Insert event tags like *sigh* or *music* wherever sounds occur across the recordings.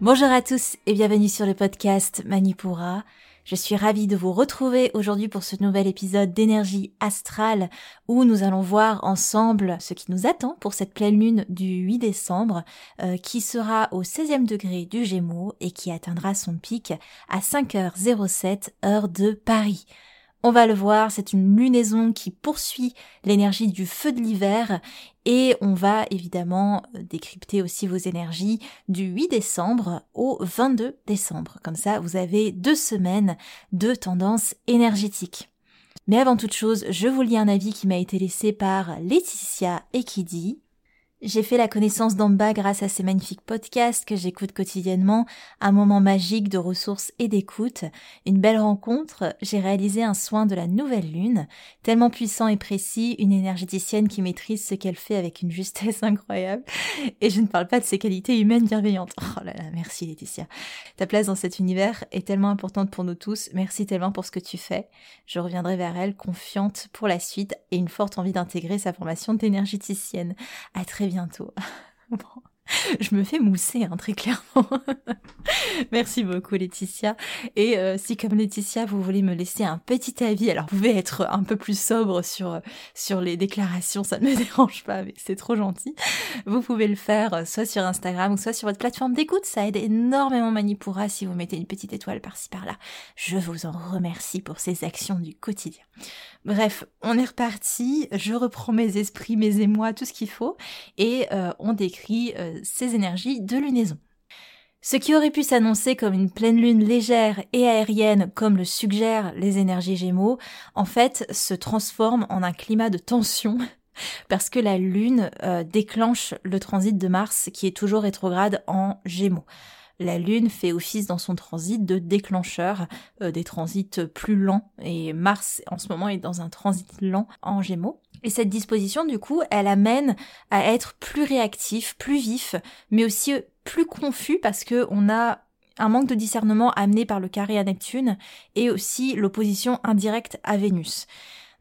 Bonjour à tous et bienvenue sur le podcast Manipura. Je suis ravie de vous retrouver aujourd'hui pour ce nouvel épisode d'énergie astrale où nous allons voir ensemble ce qui nous attend pour cette pleine lune du 8 décembre euh, qui sera au 16e degré du Gémeaux et qui atteindra son pic à 5h07 heure de Paris. On va le voir, c'est une lunaison qui poursuit l'énergie du feu de l'hiver et on va évidemment euh, décrypter aussi vos énergies du 8 décembre au 22 décembre. Comme ça, vous avez deux semaines de tendance énergétique. Mais avant toute chose, je vous lis un avis qui m'a été laissé par Laetitia et qui dit j'ai fait la connaissance d'Amba grâce à ces magnifiques podcasts que j'écoute quotidiennement, un moment magique de ressources et d'écoute, une belle rencontre, j'ai réalisé un soin de la nouvelle lune, tellement puissant et précis, une énergéticienne qui maîtrise ce qu'elle fait avec une justesse *laughs* incroyable, et je ne parle pas de ses qualités humaines bienveillantes. Oh là là, merci Laetitia. Ta place dans cet univers est tellement importante pour nous tous, merci tellement pour ce que tu fais. Je reviendrai vers elle confiante pour la suite et une forte envie d'intégrer sa formation d'énergéticienne. À très bientôt. *laughs* *laughs* Je me fais mousser, hein, très clairement. *laughs* Merci beaucoup, Laetitia. Et euh, si, comme Laetitia, vous voulez me laisser un petit avis, alors vous pouvez être un peu plus sobre sur sur les déclarations, ça ne me *laughs* dérange pas, mais c'est trop gentil. Vous pouvez le faire euh, soit sur Instagram ou soit sur votre plateforme d'écoute. Ça aide énormément Manipura si vous mettez une petite étoile par-ci par-là. Je vous en remercie pour ces actions du quotidien. Bref, on est reparti, je reprends mes esprits, mes émois, tout ce qu'il faut, et euh, on décrit euh, ces énergies de lunaison. Ce qui aurait pu s'annoncer comme une pleine lune légère et aérienne, comme le suggèrent les énergies Gémeaux, en fait se transforme en un climat de tension *laughs* parce que la lune euh, déclenche le transit de Mars qui est toujours rétrograde en Gémeaux la Lune fait office dans son transit de déclencheur euh, des transits plus lents et Mars en ce moment est dans un transit lent en Gémeaux. Et cette disposition du coup, elle amène à être plus réactif, plus vif, mais aussi plus confus parce que on a un manque de discernement amené par le carré à Neptune et aussi l'opposition indirecte à Vénus.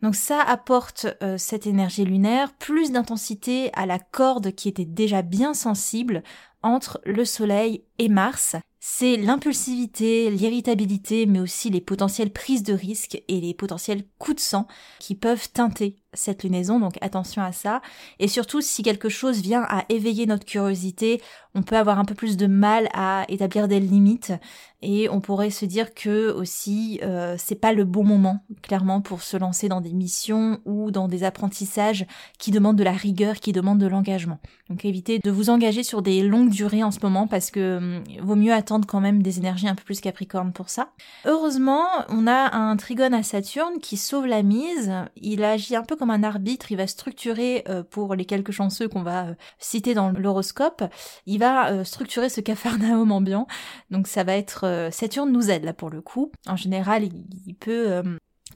Donc ça apporte euh, cette énergie lunaire, plus d'intensité à la corde qui était déjà bien sensible entre le Soleil et Mars. C'est l'impulsivité, l'irritabilité, mais aussi les potentielles prises de risques et les potentiels coups de sang qui peuvent teinter cette lunaison, donc attention à ça. Et surtout, si quelque chose vient à éveiller notre curiosité, on peut avoir un peu plus de mal à établir des limites et on pourrait se dire que aussi euh, c'est pas le bon moment clairement pour se lancer dans des missions ou dans des apprentissages qui demandent de la rigueur, qui demandent de l'engagement. Donc évitez de vous engager sur des longues durées en ce moment parce que hum, vaut mieux attendre quand même des énergies un peu plus capricornes pour ça. Heureusement, on a un trigone à Saturne qui sauve la mise. Il agit un peu comme un arbitre, il va structurer euh, pour les quelques chanceux qu'on va euh, citer dans l'horoscope, il va euh, structurer ce cafarnaum ambiant. Donc ça va être Saturne nous aide là pour le coup. En général, il peut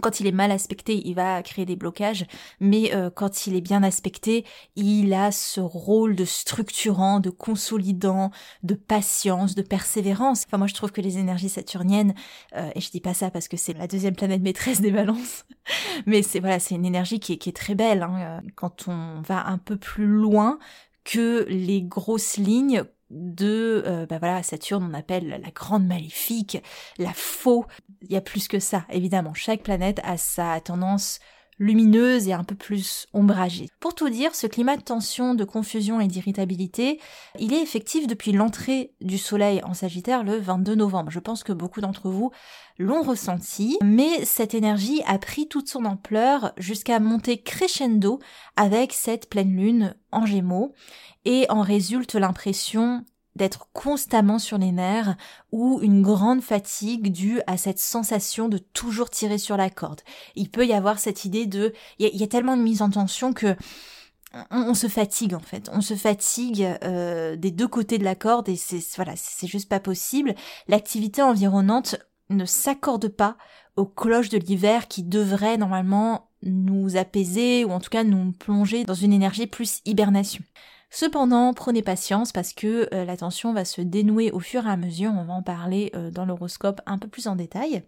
quand il est mal aspecté, il va créer des blocages, mais euh, quand il est bien aspecté, il a ce rôle de structurant, de consolidant, de patience, de persévérance. Enfin, moi, je trouve que les énergies saturniennes, euh, et je dis pas ça parce que c'est la deuxième planète maîtresse des balances, *laughs* mais c'est voilà, c'est une énergie qui est, qui est très belle. Hein. Quand on va un peu plus loin que les grosses lignes, de euh, bah voilà Saturne on appelle la grande maléfique, la faux. Il y a plus que ça évidemment. Chaque planète a sa tendance lumineuse et un peu plus ombragée. Pour tout dire, ce climat de tension, de confusion et d'irritabilité, il est effectif depuis l'entrée du Soleil en Sagittaire le 22 novembre. Je pense que beaucoup d'entre vous l'ont ressenti, mais cette énergie a pris toute son ampleur jusqu'à monter crescendo avec cette pleine lune en Gémeaux, et en résulte l'impression d'être constamment sur les nerfs ou une grande fatigue due à cette sensation de toujours tirer sur la corde. Il peut y avoir cette idée de, il y, a tellement de mise en tension que on, se fatigue en fait, on se fatigue euh, des deux côtés de la corde et c'est voilà, c'est juste pas possible. L'activité environnante ne s'accorde pas aux cloches de l'hiver qui devraient normalement nous apaiser ou en tout cas nous plonger dans une énergie plus hibernation. Cependant, prenez patience parce que euh, la tension va se dénouer au fur et à mesure, on va en parler euh, dans l'horoscope un peu plus en détail.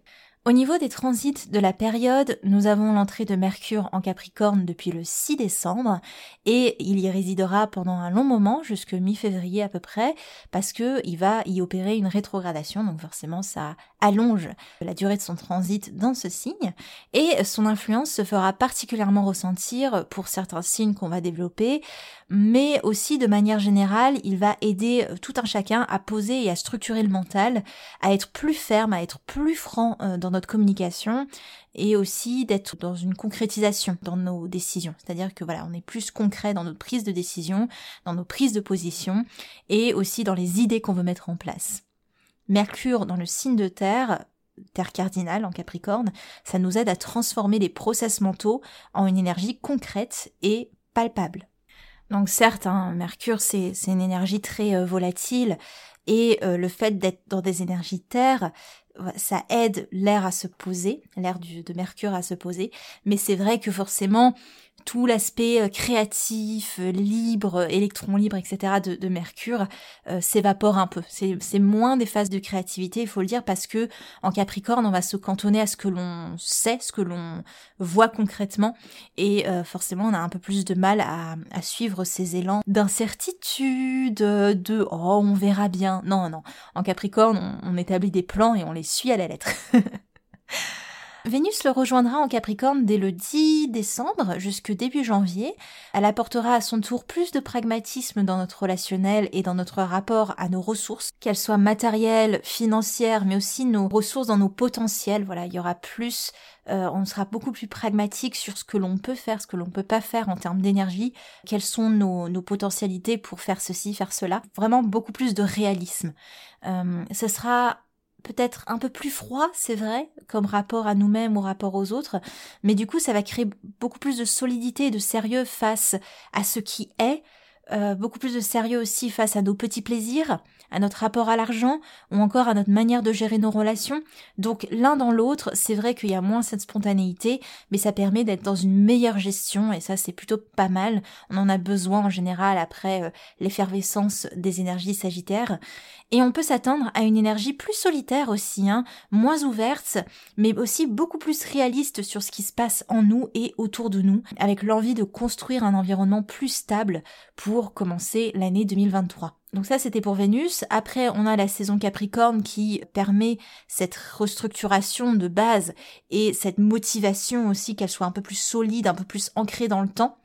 Au niveau des transits de la période, nous avons l'entrée de Mercure en Capricorne depuis le 6 décembre et il y résidera pendant un long moment, jusque mi-février à peu près, parce que il va y opérer une rétrogradation, donc forcément ça allonge la durée de son transit dans ce signe et son influence se fera particulièrement ressentir pour certains signes qu'on va développer, mais aussi de manière générale, il va aider tout un chacun à poser et à structurer le mental, à être plus ferme, à être plus franc euh, dans notre communication et aussi d'être dans une concrétisation dans nos décisions. C'est-à-dire que voilà, on est plus concret dans notre prise de décision, dans nos prises de position et aussi dans les idées qu'on veut mettre en place. Mercure dans le signe de terre, terre cardinale en Capricorne, ça nous aide à transformer les process mentaux en une énergie concrète et palpable. Donc certes, hein, Mercure c'est une énergie très euh, volatile et euh, le fait d'être dans des énergies terre, ça aide l'air à se poser, l'air de Mercure à se poser, mais c'est vrai que forcément tout l'aspect euh, créatif, euh, libre, électron libre, etc. de, Mercure euh, s'évapore un peu. C'est moins des phases de créativité, il faut le dire, parce que en Capricorne, on va se cantonner à ce que l'on sait, ce que l'on voit concrètement, et forcément, on a un peu plus de mal à, suivre ces élans d'incertitude, de oh on verra bien. Non, non. En Capricorne, on établit des plans et on les suit à la lettre. *laughs* Vénus le rejoindra en Capricorne dès le 10 décembre jusque début janvier. Elle apportera à son tour plus de pragmatisme dans notre relationnel et dans notre rapport à nos ressources, qu'elles soient matérielles, financières, mais aussi nos ressources dans nos potentiels. Voilà, il y aura plus, euh, on sera beaucoup plus pragmatique sur ce que l'on peut faire, ce que l'on peut pas faire en termes d'énergie, quelles sont nos, nos, potentialités pour faire ceci, faire cela? Vraiment beaucoup plus de réalisme. Euh, ce sera peut-être un peu plus froid, c'est vrai, comme rapport à nous-mêmes ou rapport aux autres, mais du coup ça va créer beaucoup plus de solidité et de sérieux face à ce qui est, euh, beaucoup plus de sérieux aussi face à nos petits plaisirs, à notre rapport à l'argent ou encore à notre manière de gérer nos relations. Donc l'un dans l'autre, c'est vrai qu'il y a moins cette spontanéité, mais ça permet d'être dans une meilleure gestion et ça c'est plutôt pas mal. On en a besoin en général après euh, l'effervescence des énergies sagittaires. Et on peut s'attendre à une énergie plus solitaire aussi, hein, moins ouverte, mais aussi beaucoup plus réaliste sur ce qui se passe en nous et autour de nous, avec l'envie de construire un environnement plus stable pour commencer l'année 2023. Donc ça c'était pour Vénus. Après on a la saison Capricorne qui permet cette restructuration de base et cette motivation aussi qu'elle soit un peu plus solide, un peu plus ancrée dans le temps.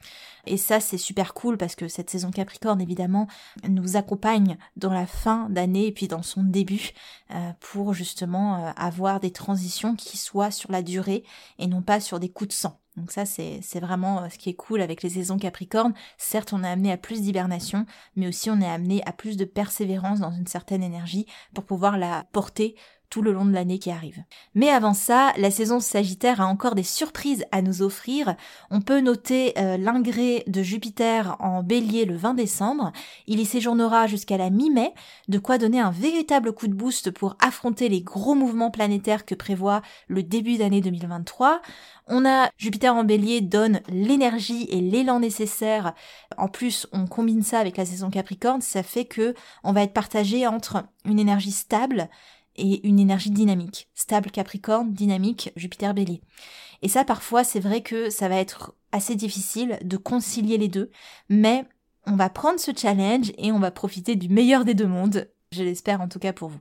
Et ça, c'est super cool parce que cette saison Capricorne, évidemment, nous accompagne dans la fin d'année et puis dans son début euh, pour justement euh, avoir des transitions qui soient sur la durée et non pas sur des coups de sang. Donc ça, c'est vraiment euh, ce qui est cool avec les saisons Capricorne. Certes, on est amené à plus d'hibernation, mais aussi on est amené à plus de persévérance dans une certaine énergie pour pouvoir la porter le long de l'année qui arrive. Mais avant ça, la saison Sagittaire a encore des surprises à nous offrir. On peut noter euh, l'ingré de Jupiter en bélier le 20 décembre. Il y séjournera jusqu'à la mi-mai, de quoi donner un véritable coup de boost pour affronter les gros mouvements planétaires que prévoit le début d'année 2023. On a Jupiter en bélier donne l'énergie et l'élan nécessaire. En plus, on combine ça avec la saison Capricorne, ça fait que on va être partagé entre une énergie stable, et une énergie dynamique. Stable Capricorne, dynamique Jupiter Bélier. Et ça, parfois, c'est vrai que ça va être assez difficile de concilier les deux, mais on va prendre ce challenge et on va profiter du meilleur des deux mondes. Je l'espère en tout cas pour vous.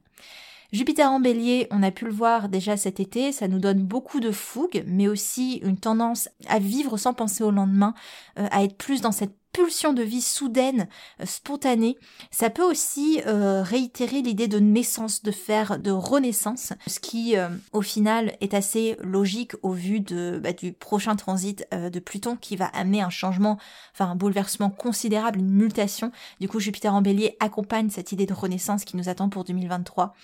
Jupiter en bélier, on a pu le voir déjà cet été, ça nous donne beaucoup de fougue, mais aussi une tendance à vivre sans penser au lendemain, euh, à être plus dans cette pulsion de vie soudaine, euh, spontanée. Ça peut aussi euh, réitérer l'idée de naissance, de faire de renaissance, ce qui euh, au final est assez logique au vu de, bah, du prochain transit de Pluton qui va amener un changement, enfin un bouleversement considérable, une mutation. Du coup, Jupiter en bélier accompagne cette idée de renaissance qui nous attend pour 2023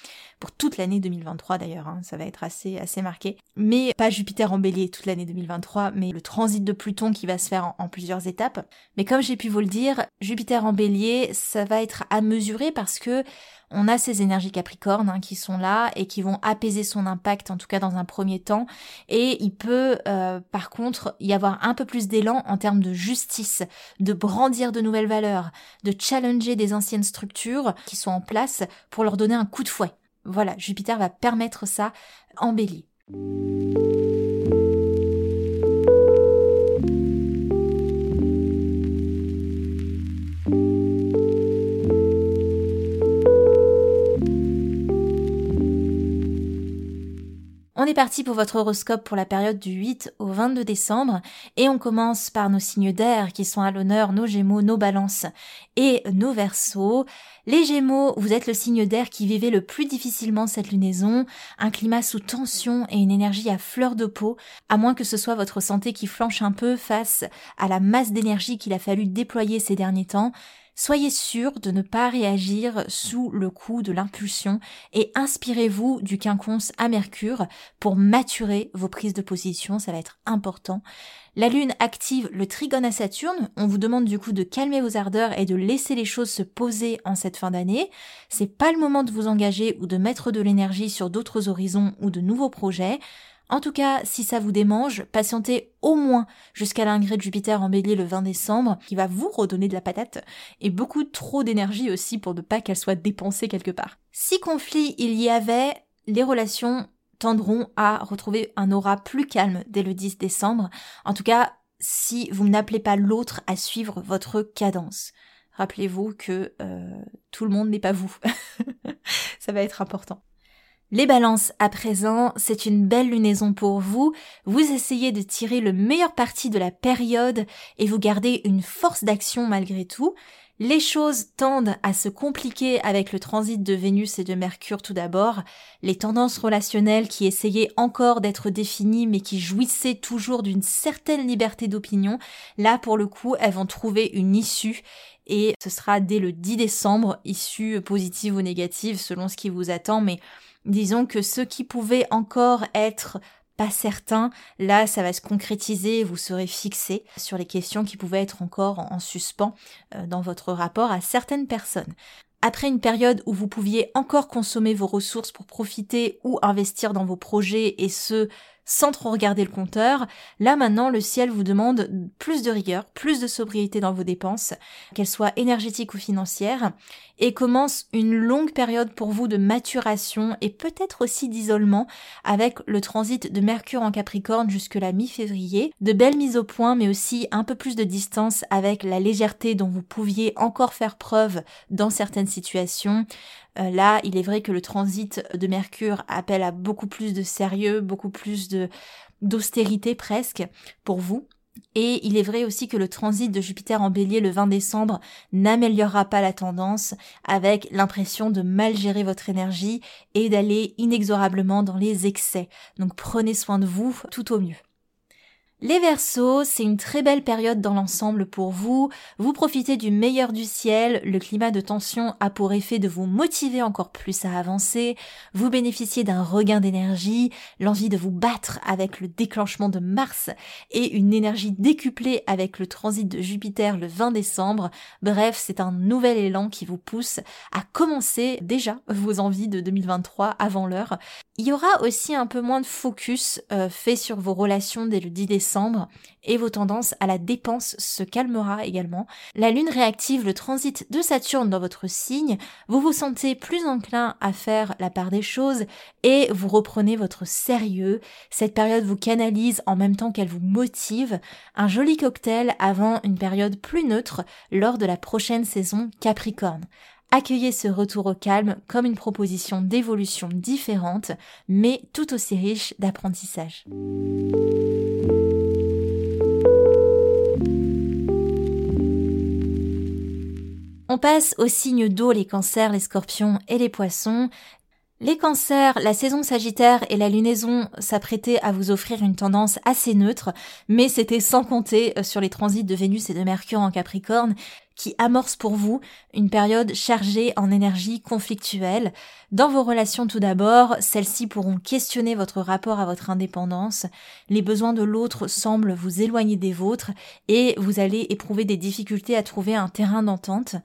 pour toute l'année 2023 d'ailleurs, hein, ça va être assez, assez marqué. Mais pas Jupiter en bélier toute l'année 2023, mais le transit de Pluton qui va se faire en, plusieurs étapes. Mais comme j'ai pu vous le dire, Jupiter en bélier, ça va être à mesurer parce que on a ces énergies capricornes hein, qui sont là et qui vont apaiser son impact, en tout cas dans un premier temps. Et il peut, euh, par contre, y avoir un peu plus d'élan en termes de justice, de brandir de nouvelles valeurs, de challenger des anciennes structures qui sont en place pour leur donner un coup de fouet. Voilà, Jupiter va permettre ça en bélier. On est parti pour votre horoscope pour la période du 8 au 22 décembre et on commence par nos signes d'air qui sont à l'honneur, nos gémeaux, nos balances et nos versos. Les gémeaux, vous êtes le signe d'air qui vivait le plus difficilement cette lunaison, un climat sous tension et une énergie à fleur de peau, à moins que ce soit votre santé qui flanche un peu face à la masse d'énergie qu'il a fallu déployer ces derniers temps. Soyez sûr de ne pas réagir sous le coup de l'impulsion et inspirez-vous du quinconce à Mercure pour maturer vos prises de position, ça va être important. La Lune active le trigone à Saturne, on vous demande du coup de calmer vos ardeurs et de laisser les choses se poser en cette fin d'année. C'est pas le moment de vous engager ou de mettre de l'énergie sur d'autres horizons ou de nouveaux projets. En tout cas, si ça vous démange, patientez au moins jusqu'à l'ingré de Jupiter en bélier le 20 décembre, qui va vous redonner de la patate, et beaucoup trop d'énergie aussi pour ne pas qu'elle soit dépensée quelque part. Si conflit il y avait, les relations tendront à retrouver un aura plus calme dès le 10 décembre. En tout cas, si vous n'appelez pas l'autre à suivre votre cadence. Rappelez-vous que euh, tout le monde n'est pas vous. *laughs* Ça va être important. Les balances à présent, c'est une belle lunaison pour vous. Vous essayez de tirer le meilleur parti de la période et vous gardez une force d'action malgré tout. Les choses tendent à se compliquer avec le transit de Vénus et de Mercure tout d'abord. Les tendances relationnelles qui essayaient encore d'être définies mais qui jouissaient toujours d'une certaine liberté d'opinion, là pour le coup elles vont trouver une issue et ce sera dès le 10 décembre, issue positive ou négative selon ce qui vous attend mais Disons que ce qui pouvait encore être pas certain, là ça va se concrétiser, vous serez fixé sur les questions qui pouvaient être encore en suspens euh, dans votre rapport à certaines personnes. Après une période où vous pouviez encore consommer vos ressources pour profiter ou investir dans vos projets et ce sans trop regarder le compteur. Là maintenant, le ciel vous demande plus de rigueur, plus de sobriété dans vos dépenses, qu'elles soient énergétiques ou financières, et commence une longue période pour vous de maturation et peut-être aussi d'isolement avec le transit de Mercure en Capricorne jusque la mi-février, de belles mises au point mais aussi un peu plus de distance avec la légèreté dont vous pouviez encore faire preuve dans certaines situations, là, il est vrai que le transit de Mercure appelle à beaucoup plus de sérieux, beaucoup plus de d'austérité presque pour vous. Et il est vrai aussi que le transit de Jupiter en bélier le 20 décembre n'améliorera pas la tendance avec l'impression de mal gérer votre énergie et d'aller inexorablement dans les excès. Donc prenez soin de vous tout au mieux. Les Verseaux, c'est une très belle période dans l'ensemble pour vous. Vous profitez du meilleur du ciel, le climat de tension a pour effet de vous motiver encore plus à avancer, vous bénéficiez d'un regain d'énergie, l'envie de vous battre avec le déclenchement de Mars et une énergie décuplée avec le transit de Jupiter le 20 décembre. Bref, c'est un nouvel élan qui vous pousse à commencer déjà vos envies de 2023 avant l'heure. Il y aura aussi un peu moins de focus euh, fait sur vos relations dès le 10 et vos tendances à la dépense se calmera également. La lune réactive le transit de Saturne dans votre signe, vous vous sentez plus enclin à faire la part des choses et vous reprenez votre sérieux. Cette période vous canalise en même temps qu'elle vous motive. Un joli cocktail avant une période plus neutre lors de la prochaine saison Capricorne. Accueillez ce retour au calme comme une proposition d'évolution différente, mais tout aussi riche d'apprentissage. On passe aux signes d'eau, les cancers, les scorpions et les poissons. Les cancers, la saison sagittaire et la lunaison s'apprêtaient à vous offrir une tendance assez neutre, mais c'était sans compter euh, sur les transits de Vénus et de Mercure en Capricorne qui amorce pour vous une période chargée en énergie conflictuelle. Dans vos relations tout d'abord, celles-ci pourront questionner votre rapport à votre indépendance, les besoins de l'autre semblent vous éloigner des vôtres et vous allez éprouver des difficultés à trouver un terrain d'entente.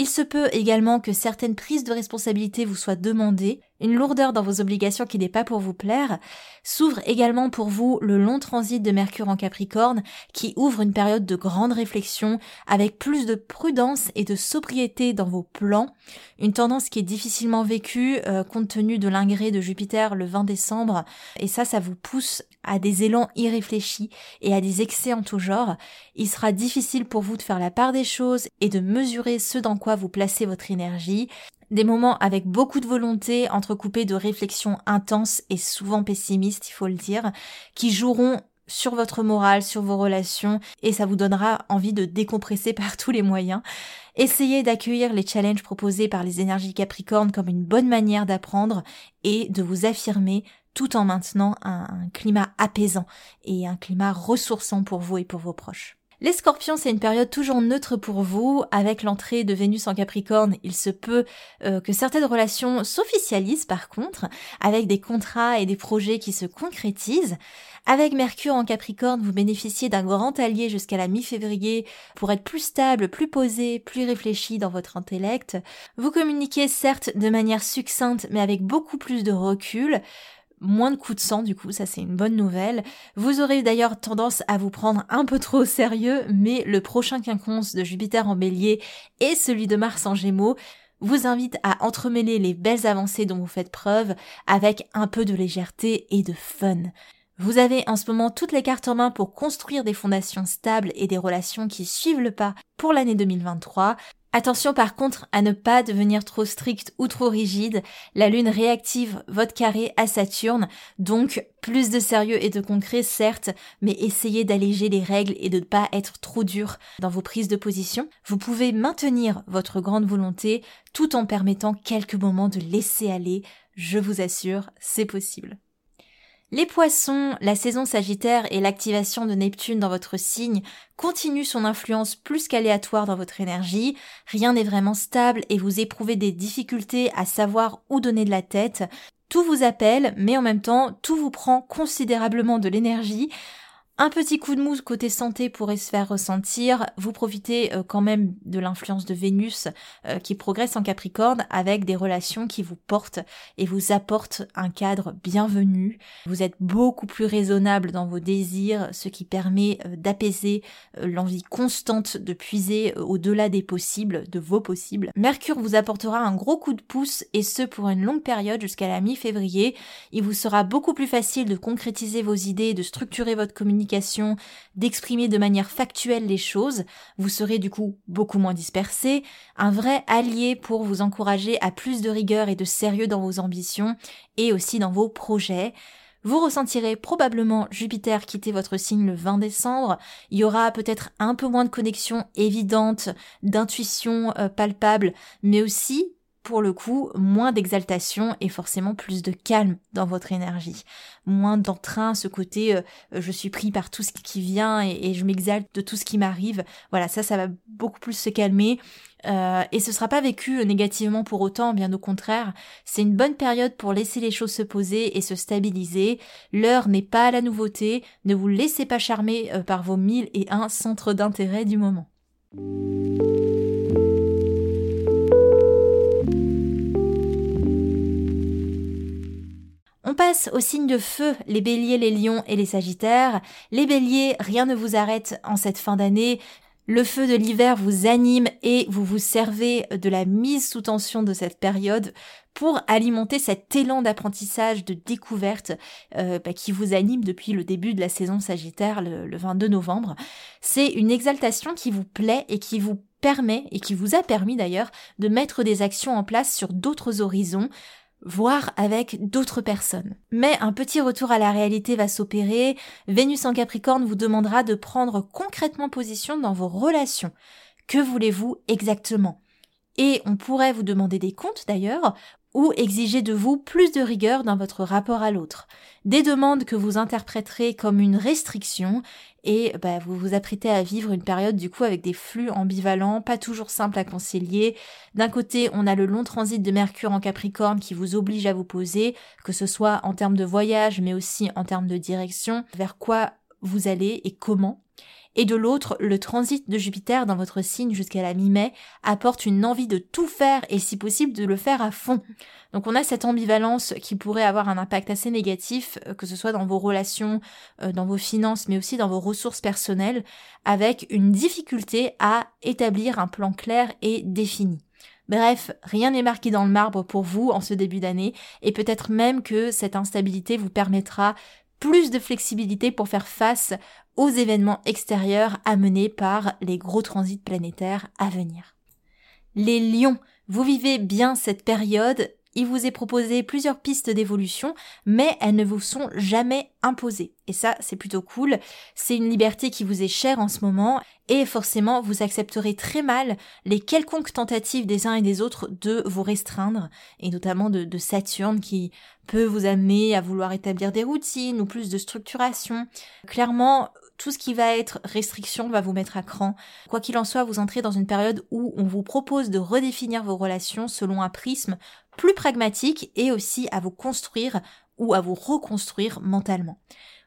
Il se peut également que certaines prises de responsabilité vous soient demandées, une lourdeur dans vos obligations qui n'est pas pour vous plaire. S'ouvre également pour vous le long transit de Mercure en Capricorne qui ouvre une période de grande réflexion avec plus de prudence et de sobriété dans vos plans, une tendance qui est difficilement vécue euh, compte tenu de l'ingré de Jupiter le 20 décembre, et ça, ça vous pousse à des élans irréfléchis et à des excès en tout genre. Il sera difficile pour vous de faire la part des choses et de mesurer ce dans quoi vous placez votre énergie des moments avec beaucoup de volonté, entrecoupés de réflexions intenses et souvent pessimistes, il faut le dire, qui joueront sur votre morale, sur vos relations, et ça vous donnera envie de décompresser *laughs* par tous les moyens. Essayez d'accueillir les challenges proposés par les énergies Capricornes comme une bonne manière d'apprendre et de vous affirmer tout en maintenant un, climat apaisant et un climat ressourçant pour vous et pour vos proches. Les scorpions, c'est une période toujours neutre pour vous. Avec l'entrée de Vénus en Capricorne, il se peut euh, que certaines relations s'officialisent par contre, avec des contrats et des projets qui se concrétisent. Avec Mercure en Capricorne, vous bénéficiez d'un grand allié jusqu'à la mi-février pour être plus stable, plus posé, plus réfléchi dans votre intellect. Vous communiquez certes de manière succincte mais avec beaucoup plus de recul moins de coups de sang du coup, ça c'est une bonne nouvelle. Vous aurez d'ailleurs tendance à vous prendre un peu trop au sérieux, mais le prochain quinconce de Jupiter en bélier et celui de Mars en gémeaux vous invite à entremêler les belles avancées dont vous faites preuve avec un peu de légèreté et de fun. Vous avez en ce moment toutes les cartes en main pour construire des fondations stables et des relations qui suivent le pas pour l'année 2023. Attention par contre à ne pas devenir trop strict ou trop rigide. La Lune réactive votre carré à Saturne, donc plus de sérieux et de concret certes, mais essayez d'alléger les règles et de ne pas être trop dur dans vos prises de position. Vous pouvez maintenir votre grande volonté tout en permettant quelques moments de laisser aller. Je vous assure, c'est possible. Les poissons, la saison sagittaire et l'activation de Neptune dans votre signe continuent son influence plus qu'aléatoire dans votre énergie. Rien n'est vraiment stable et vous éprouvez des difficultés à savoir où donner de la tête. Tout vous appelle, mais en même temps, tout vous prend considérablement de l'énergie. Un petit coup de mousse côté santé pourrait se faire ressentir. Vous profitez euh, quand même de l'influence de Vénus euh, qui progresse en Capricorne avec des relations qui vous portent et vous apportent un cadre bienvenu. Vous êtes beaucoup plus raisonnable dans vos désirs, ce qui permet euh, d'apaiser l'envie constante de puiser au-delà des possibles, de vos possibles. Mercure vous apportera un gros coup de pouce et ce pour une longue période jusqu'à la mi-février. Il vous sera beaucoup plus facile de concrétiser vos idées de structurer votre communication d'exprimer de manière factuelle les choses, vous serez du coup beaucoup moins dispersé, un vrai allié pour vous encourager à plus de rigueur et de sérieux dans vos ambitions et aussi dans vos projets. Vous ressentirez probablement Jupiter quitter votre signe le 20 décembre. Il y aura peut-être un peu moins de connexion évidente, d'intuition euh, palpable, mais aussi pour le coup, moins d'exaltation et forcément plus de calme dans votre énergie. Moins d'entrain, ce côté euh, je suis pris par tout ce qui vient et, je m'exalte de tout ce qui m'arrive. Voilà, ça, ça va beaucoup plus se calmer. Euh, et ce sera pas vécu négativement pour autant, bien au contraire. C'est une bonne période pour laisser les choses se poser et se stabiliser. L'heure n'est pas à la nouveauté. Ne vous laissez pas charmer euh, par vos mille et un centres d'intérêt du moment. On passe aux signes de feu, les béliers, les lions et les sagittaires. Les béliers, rien ne vous arrête en cette fin d'année. Le feu de l'hiver vous anime et vous vous servez de la mise sous tension de cette période pour alimenter cet élan d'apprentissage, de découverte euh, bah, qui vous anime depuis le début de la saison Sagittaire le, le 22 novembre. C'est une exaltation qui vous plaît et qui vous permet et qui vous a permis d'ailleurs de mettre des actions en place sur d'autres horizons, voire avec d'autres personnes. Mais un petit retour à la réalité va s'opérer, Vénus en Capricorne vous demandera de prendre concrètement position dans vos relations. Que voulez-vous exactement? Et on pourrait vous demander des comptes d'ailleurs, ou exiger de vous plus de rigueur dans votre rapport à l'autre. Des demandes que vous interpréterez comme une restriction et bah, vous vous apprêtez à vivre une période du coup avec des flux ambivalents, pas toujours simples à concilier. D'un côté, on a le long transit de Mercure en Capricorne qui vous oblige à vous poser, que ce soit en termes de voyage mais aussi en termes de direction, vers quoi vous allez et comment et de l'autre, le transit de Jupiter dans votre signe jusqu'à la mi-mai apporte une envie de tout faire et si possible de le faire à fond. Donc on a cette ambivalence qui pourrait avoir un impact assez négatif, euh, que ce soit dans vos relations, euh, dans vos finances, mais aussi dans vos ressources personnelles, avec une difficulté à établir un plan clair et défini. Bref, rien n'est marqué dans le marbre pour vous en ce début d'année, et peut-être même que cette instabilité vous permettra plus de flexibilité pour faire face aux événements extérieurs amenés par les gros transits planétaires à venir. Les lions, vous vivez bien cette période il vous est proposé plusieurs pistes d'évolution, mais elles ne vous sont jamais imposées. Et ça, c'est plutôt cool. C'est une liberté qui vous est chère en ce moment, et forcément, vous accepterez très mal les quelconques tentatives des uns et des autres de vous restreindre, et notamment de, de Saturne qui peut vous amener à vouloir établir des routines ou plus de structuration. Clairement, tout ce qui va être restriction va vous mettre à cran. Quoi qu'il en soit, vous entrez dans une période où on vous propose de redéfinir vos relations selon un prisme plus pragmatique et aussi à vous construire ou à vous reconstruire mentalement.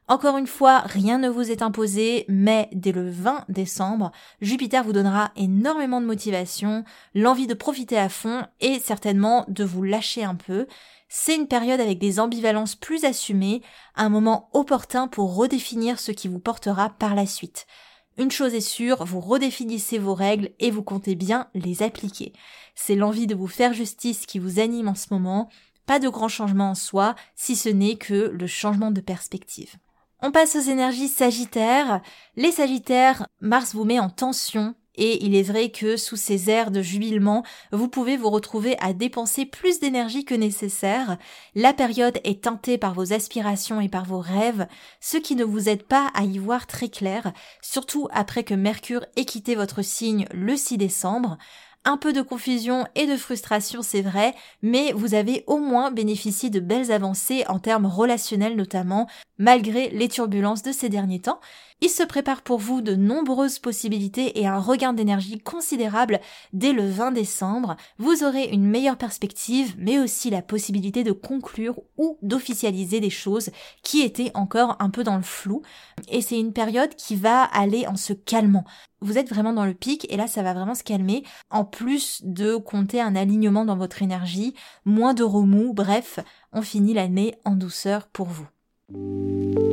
Encore une fois, rien ne vous est imposé, mais dès le 20 décembre, Jupiter vous donnera énormément de motivation, l'envie de profiter à fond et certainement de vous lâcher un peu. C'est une période avec des ambivalences plus assumées, un moment opportun pour redéfinir ce qui vous portera par la suite. Une chose est sûre, vous redéfinissez vos règles et vous comptez bien les appliquer. C'est l'envie de vous faire justice qui vous anime en ce moment, pas de grand changement en soi, si ce n'est que le changement de perspective. On passe aux énergies sagittaires. Les sagittaires, Mars vous met en tension et il est vrai que sous ces airs de jubilement, vous pouvez vous retrouver à dépenser plus d'énergie que nécessaire. La période est teintée par vos aspirations et par vos rêves, ce qui ne vous aide pas à y voir très clair, surtout après que Mercure ait quitté votre signe le 6 décembre. Un peu de confusion et de frustration, c'est vrai, mais vous avez au moins bénéficié de belles avancées en termes relationnels notamment, malgré les turbulences de ces derniers temps. Il se prépare pour vous de nombreuses possibilités et un regain d'énergie considérable dès le 20 décembre. Vous aurez une meilleure perspective, mais aussi la possibilité de conclure ou d'officialiser des choses qui étaient encore un peu dans le flou. Et c'est une période qui va aller en se calmant. Vous êtes vraiment dans le pic et là ça va vraiment se calmer. En plus de compter un alignement dans votre énergie, moins de remous, bref, on finit l'année en douceur pour vous. Música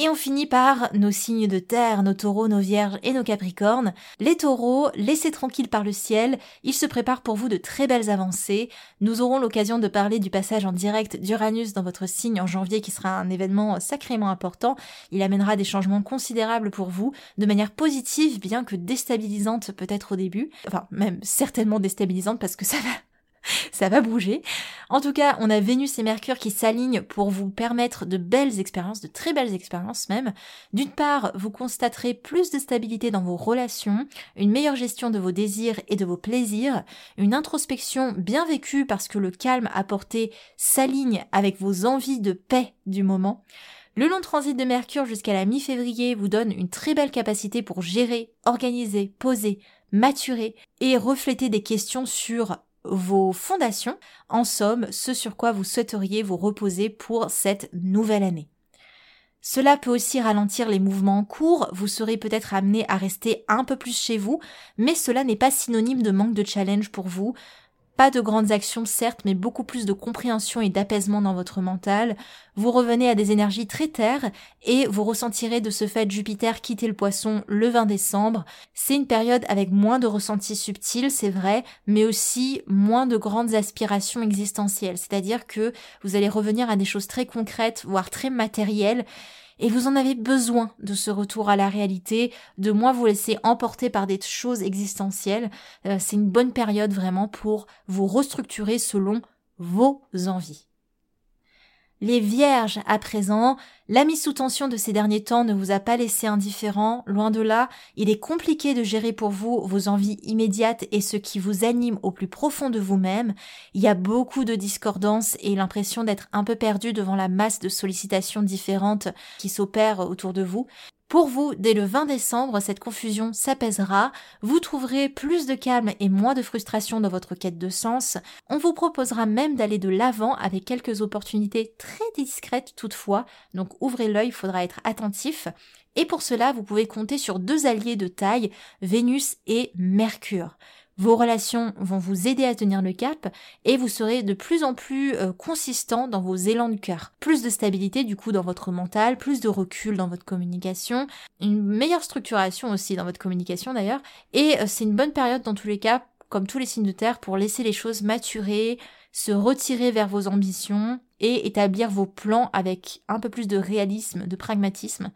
Et on finit par nos signes de terre, nos taureaux, nos vierges et nos capricornes. Les taureaux, laissés tranquilles par le ciel, ils se préparent pour vous de très belles avancées. Nous aurons l'occasion de parler du passage en direct d'Uranus dans votre signe en janvier qui sera un événement sacrément important. Il amènera des changements considérables pour vous, de manière positive bien que déstabilisante peut-être au début. Enfin, même certainement déstabilisante parce que ça va *laughs* ça va bouger. En tout cas, on a Vénus et Mercure qui s'alignent pour vous permettre de belles expériences, de très belles expériences même. D'une part, vous constaterez plus de stabilité dans vos relations, une meilleure gestion de vos désirs et de vos plaisirs, une introspection bien vécue parce que le calme apporté s'aligne avec vos envies de paix du moment. Le long transit de Mercure jusqu'à la mi-février vous donne une très belle capacité pour gérer, organiser, poser, maturer et refléter des questions sur vos fondations, en somme ce sur quoi vous souhaiteriez vous reposer pour cette nouvelle année. Cela peut aussi ralentir les mouvements en cours, vous serez peut-être amené à rester un peu plus chez vous, mais cela n'est pas synonyme de manque de challenge pour vous, pas de grandes actions certes, mais beaucoup plus de compréhension et d'apaisement dans votre mental. Vous revenez à des énergies très terres et vous ressentirez de ce fait Jupiter quitter le poisson le 20 décembre. C'est une période avec moins de ressentis subtils, c'est vrai, mais aussi moins de grandes aspirations existentielles. C'est-à-dire que vous allez revenir à des choses très concrètes, voire très matérielles et vous en avez besoin de ce retour à la réalité, de moins vous laisser emporter par des choses existentielles. Euh, c'est une bonne période vraiment pour vous restructurer selon vos envies. Les vierges, à présent, la mise sous tension de ces derniers temps ne vous a pas laissé indifférent, loin de là, il est compliqué de gérer pour vous vos envies immédiates et ce qui vous anime au plus profond de vous-même. Il y a beaucoup de discordance et l'impression d'être un peu perdu devant la masse de sollicitations différentes qui s'opèrent autour de vous. Pour vous, dès le 20 décembre, cette confusion s'apaisera, vous trouverez plus de calme et moins de frustration dans votre quête de sens. On vous proposera même d'aller de l'avant avec quelques opportunités très discrètes toutefois, donc ouvrez l'œil, il faudra être attentif. Et pour cela, vous pouvez compter sur deux alliés de taille, Vénus et Mercure. Vos relations vont vous aider à tenir le cap et vous serez de plus en plus euh, consistant dans vos élans de cœur. Plus de stabilité du coup dans votre mental, plus de recul dans votre communication, une meilleure structuration aussi dans votre communication d'ailleurs. Et euh, c'est une bonne période dans tous les cas, comme tous les signes de terre, pour laisser les choses maturer, se retirer vers vos ambitions et établir vos plans avec un peu plus de réalisme, de pragmatisme.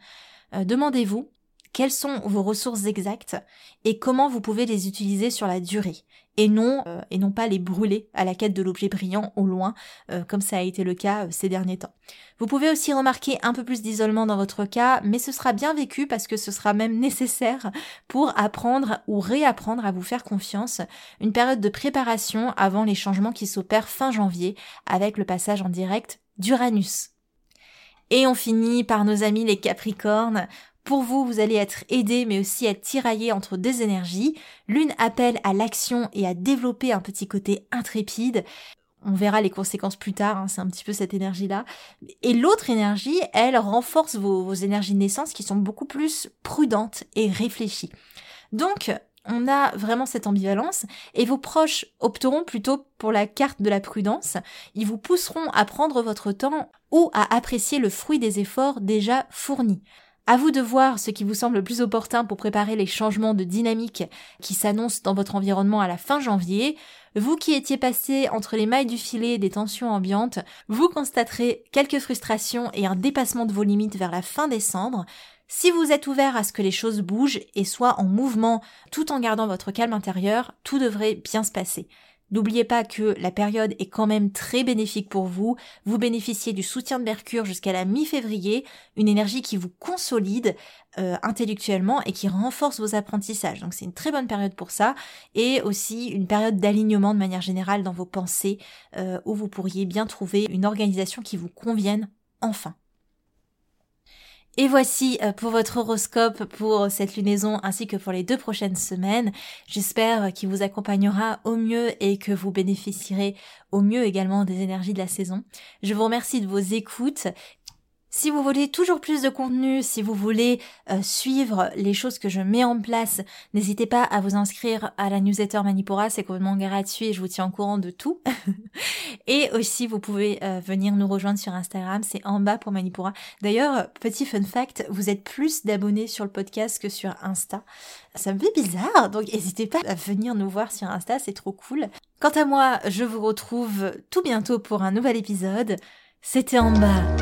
Euh, demandez-vous quelles sont vos ressources exactes et comment vous pouvez les utiliser sur la durée et non euh, et non pas les brûler à la quête de l'objet brillant au loin euh, comme ça a été le cas euh, ces derniers temps. Vous pouvez aussi remarquer un peu plus d'isolement dans votre cas, mais ce sera bien vécu parce que ce sera même nécessaire pour apprendre ou réapprendre à vous faire confiance, une période de préparation avant les changements qui s'opèrent fin janvier avec le passage en direct d'Uranus. Et on finit par nos amis les Capricornes. Pour vous, vous allez être aidé mais aussi être tiraillé entre deux énergies. L'une appelle à l'action et à développer un petit côté intrépide. On verra les conséquences plus tard, hein, c'est un petit peu cette énergie-là. Et l'autre énergie, elle renforce vos, vos énergies de naissance qui sont beaucoup plus prudentes et réfléchies. Donc, on a vraiment cette ambivalence et vos proches opteront plutôt pour la carte de la prudence. Ils vous pousseront à prendre votre temps ou à apprécier le fruit des efforts déjà fournis. À vous de voir ce qui vous semble le plus opportun pour préparer les changements de dynamique qui s'annoncent dans votre environnement à la fin janvier. Vous qui étiez passé entre les mailles du filet des tensions ambiantes, vous constaterez quelques frustrations et un dépassement de vos limites vers la fin décembre. Si vous êtes ouvert à ce que les choses bougent et soient en mouvement tout en gardant votre calme intérieur, tout devrait bien se passer. N'oubliez pas que la période est quand même très bénéfique pour vous. Vous bénéficiez du soutien de Mercure jusqu'à la mi-février, une énergie qui vous consolide euh, intellectuellement et qui renforce vos apprentissages. Donc c'est une très bonne période pour ça et aussi une période d'alignement de manière générale dans vos pensées euh, où vous pourriez bien trouver une organisation qui vous convienne enfin. Et voici euh, pour votre horoscope pour cette lunaison ainsi que pour les deux prochaines semaines. J'espère qu'il vous accompagnera au mieux et que vous bénéficierez au mieux également des énergies de la saison. Je vous remercie de vos écoutes si vous voulez toujours plus de contenu, si vous voulez euh, suivre les choses que je mets en place, n'hésitez pas à vous inscrire à la newsletter Manipura, c'est complètement gratuit et je vous tiens au courant de tout. *laughs* et aussi, vous pouvez euh, venir nous rejoindre sur Instagram, c'est en bas pour Manipura. D'ailleurs, petit fun fact, vous êtes plus d'abonnés sur le podcast que sur Insta. Ça me fait bizarre, donc n'hésitez pas à venir nous voir sur Insta, c'est trop cool. Quant à moi, je vous retrouve tout bientôt pour un nouvel épisode. C'était en bas